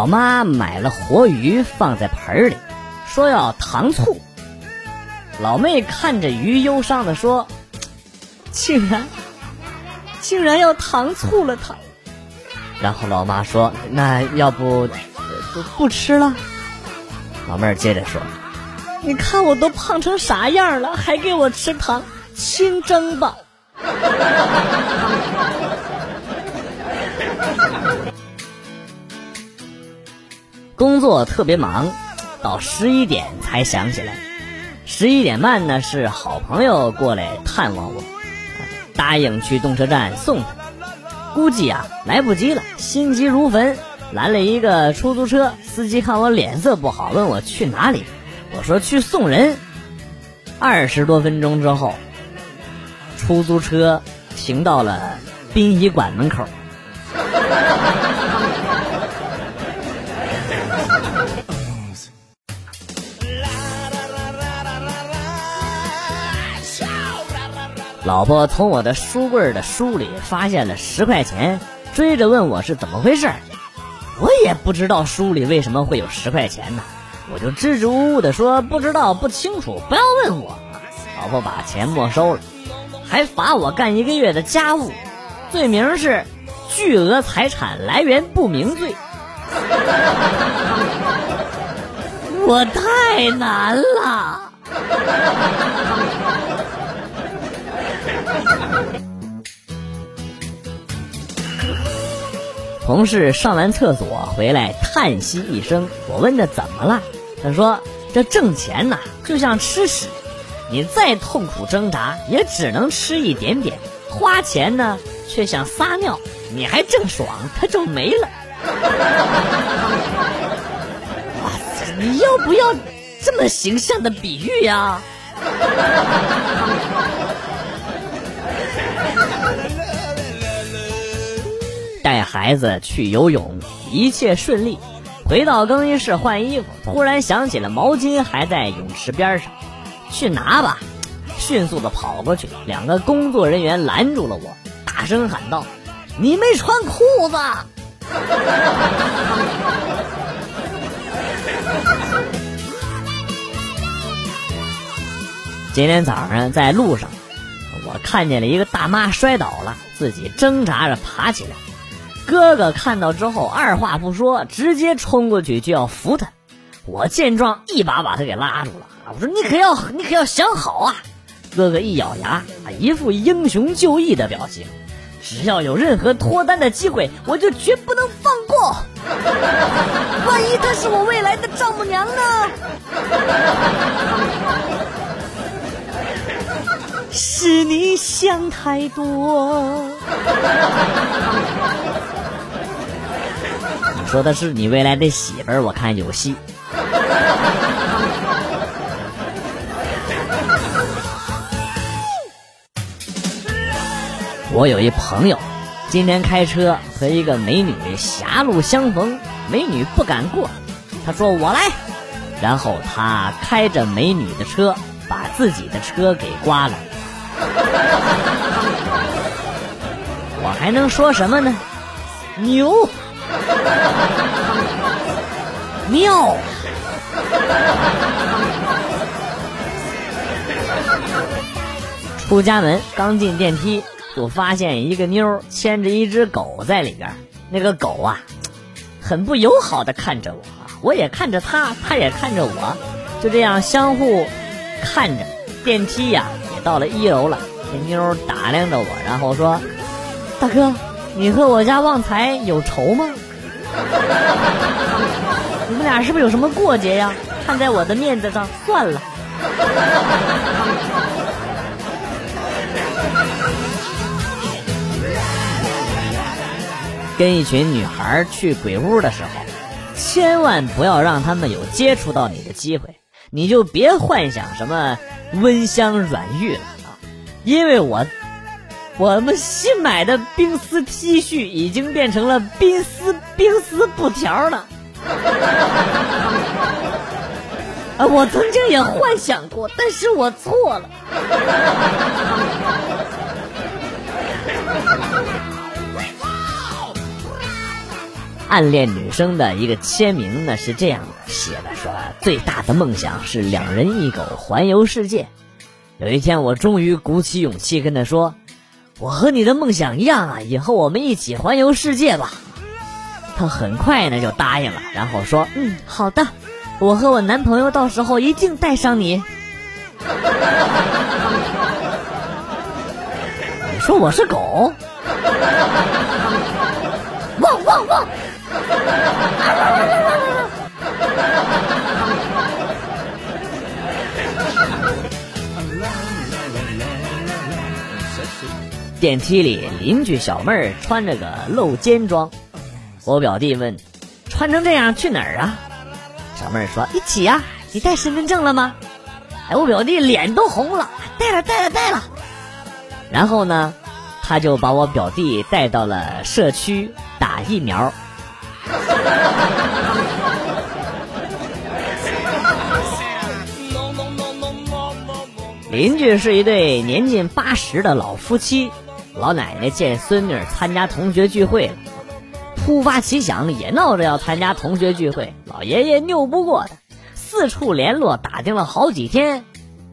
老妈买了活鱼放在盆里，说要糖醋。老妹看着鱼，忧伤的说：“竟然，竟然要糖醋了它。”然后老妈说：“那要不不不吃了？”老妹儿接着说：“你看我都胖成啥样了，还给我吃糖？清蒸吧。”工作特别忙，到十一点才想起来。十一点半呢，是好朋友过来探望我，答应去动车站送他。估计啊来不及了，心急如焚，拦了一个出租车。司机看我脸色不好，问我去哪里，我说去送人。二十多分钟之后，出租车停到了殡仪馆门口。老婆从我的书柜的书里发现了十块钱，追着问我是怎么回事。我也不知道书里为什么会有十块钱呢，我就支支吾吾的说不知道不清楚，不要问我。老婆把钱没收了，还罚我干一个月的家务，罪名是巨额财产来源不明罪。我太难了。同事上完厕所回来，叹息一声。我问他怎么了，他说：“这挣钱呐，就像吃屎，你再痛苦挣扎，也只能吃一点点；花钱呢，却想撒尿，你还正爽，它就没了。”哇塞，你要不要这么形象的比喻呀？带孩子去游泳，一切顺利。回到更衣室换衣服，突然想起了毛巾还在泳池边上，去拿吧。迅速的跑过去，两个工作人员拦住了我，大声喊道：“你没穿裤子！” 今天早上在路上，看见了一个大妈摔倒了，自己挣扎着爬起来。哥哥看到之后，二话不说，直接冲过去就要扶他。我见状，一把把他给拉住了。我说：“你可要，你可要想好啊！”哥哥一咬牙，一副英雄就义的表情。只要有任何脱单的机会，我就绝不能放过。万一她是我未来的丈母娘呢？是你想太多。你说的是你未来的媳妇儿，我看有戏。我有一朋友，今天开车和一个美女狭路相逢，美女不敢过，他说我来，然后他开着美女的车，把自己的车给刮了。我还能说什么呢？牛，妙。出家门刚进电梯，就发现一个妞牵着一只狗在里边。那个狗啊，很不友好的看着我，我也看着它，它也看着我，就这样相互看着。电梯呀，到了一楼了。那妞打量着我，然后说：“大哥，你和我家旺财有仇吗？你们俩是不是有什么过节呀？看在我的面子上，算了。”跟一群女孩去鬼屋的时候，千万不要让他们有接触到你的机会，你就别幻想什么温香软玉了啊！因为我我们新买的冰丝 T 恤已经变成了冰丝冰丝布条了。啊，我曾经也幻想过，但是我错了。暗恋女生的一个签名呢是这样的写的：说最大的梦想是两人一狗环游世界。有一天我终于鼓起勇气跟他说：“我和你的梦想一样啊，以后我们一起环游世界吧。”他很快呢就答应了，然后说：“嗯，好的，我和我男朋友到时候一定带上你。” 你说我是狗？汪 汪汪！电梯里，邻居小妹儿穿着个露肩装。我表弟问：“穿成这样去哪儿啊？”小妹儿说：“一起呀。”你带身份证了吗？哎，我表弟脸都红了，带了，带了，带了。然后呢，他就把我表弟带到了社区打疫苗。邻居是一对年近八十的老夫妻，老奶奶见孙女参加同学聚会了。突发奇想，也闹着要参加同学聚会。老爷爷拗不过他，四处联络，打听了好几天，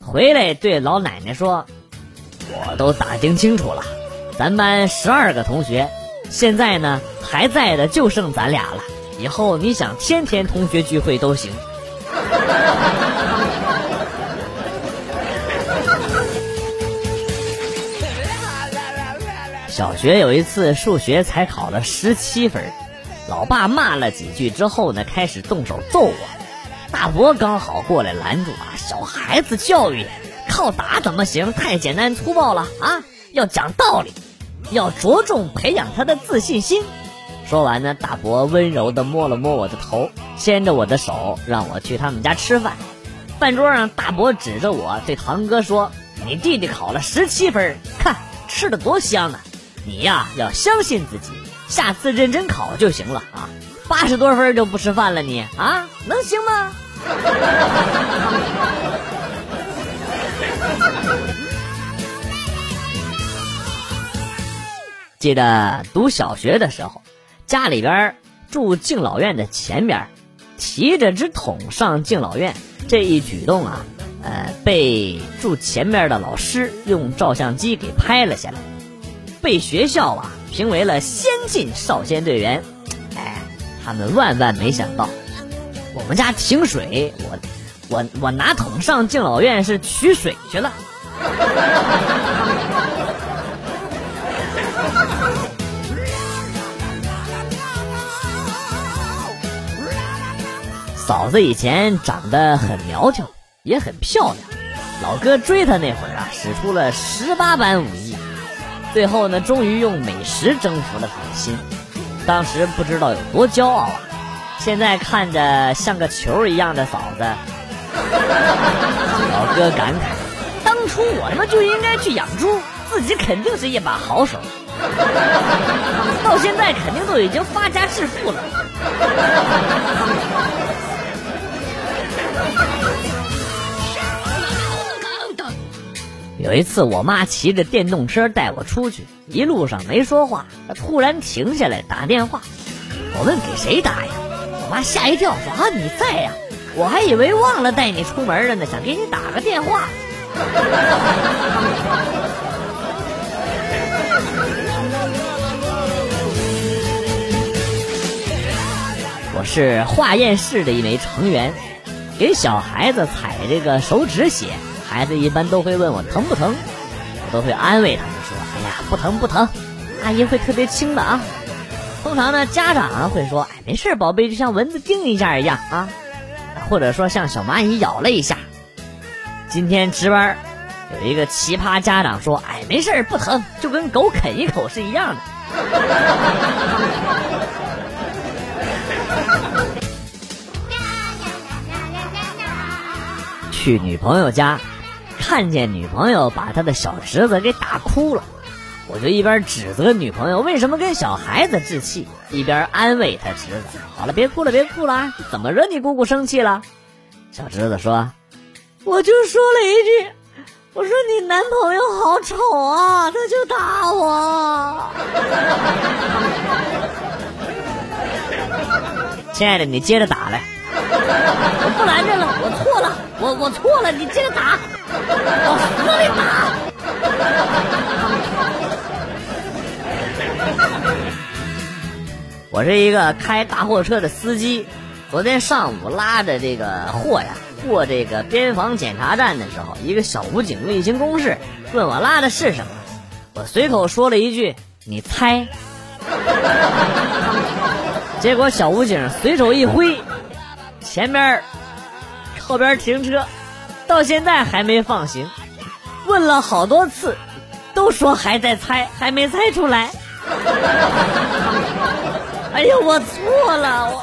回来对老奶奶说：“我都打听清楚了，咱班十二个同学，现在呢还在的就剩咱俩了。以后你想天天同学聚会都行。”小学有一次数学才考了十七分，老爸骂了几句之后呢，开始动手揍我。大伯刚好过来拦住啊，小孩子教育靠打怎么行？太简单粗暴了啊！要讲道理，要着重培养他的自信心。说完呢，大伯温柔地摸了摸我的头，牵着我的手让我去他们家吃饭。饭桌上，大伯指着我对堂哥说：“你弟弟考了十七分，看吃的多香啊！”你呀，要相信自己，下次认真考就行了啊！八十多分就不吃饭了，你啊，能行吗？记得读小学的时候，家里边住敬老院的前边，提着只桶上敬老院，这一举动啊，呃，被住前边的老师用照相机给拍了下来。被学校啊评为了先进少先队员，哎，他们万万没想到，我们家停水，我我我拿桶上敬老院是取水去了。嫂子以前长得很苗条，也很漂亮，老哥追她那会儿啊，使出了十八般武艺。最后呢，终于用美食征服了她的心。当时不知道有多骄傲啊！现在看着像个球一样的嫂子，老哥感慨：当初我他妈就应该去养猪，自己肯定是一把好手。到现在肯定都已经发家致富了。有一次，我妈骑着电动车带我出去，一路上没说话，她突然停下来打电话。我问给谁打呀？我妈吓一跳，说啊你在呀？我还以为忘了带你出门了呢，想给你打个电话。我是化验室的一枚成员，给小孩子采这个手指血。孩子一般都会问我疼不疼，我都会安慰他们说：“哎呀，不疼不疼，阿姨会特别轻的啊。”通常呢，家长会说：“哎，没事，宝贝，就像蚊子叮一下一样啊，或者说像小蚂蚁咬了一下。”今天值班有一个奇葩家长说：“哎，没事，不疼，就跟狗啃一口是一样的。” 去女朋友家。看见女朋友把他的小侄子给打哭了，我就一边指责女朋友为什么跟小孩子置气，一边安慰他侄子：“好了，别哭了，别哭了，怎么惹你姑姑生气了？”小侄子说：“我就说了一句，我说你男朋友好丑啊，他就打我。” 亲爱的，你接着打来。我不拦着了，我错了，我我错了，你接着打，往死里打。我是一个开大货车的司机，昨天上午拉着这个货呀过这个边防检查站的时候，一个小武警例行公事，问我拉的是什么，我随口说了一句：“你猜。”结果小武警随手一挥，前边、后边停车，到现在还没放行。问了好多次，都说还在猜，还没猜出来。哎呀，我错了，我。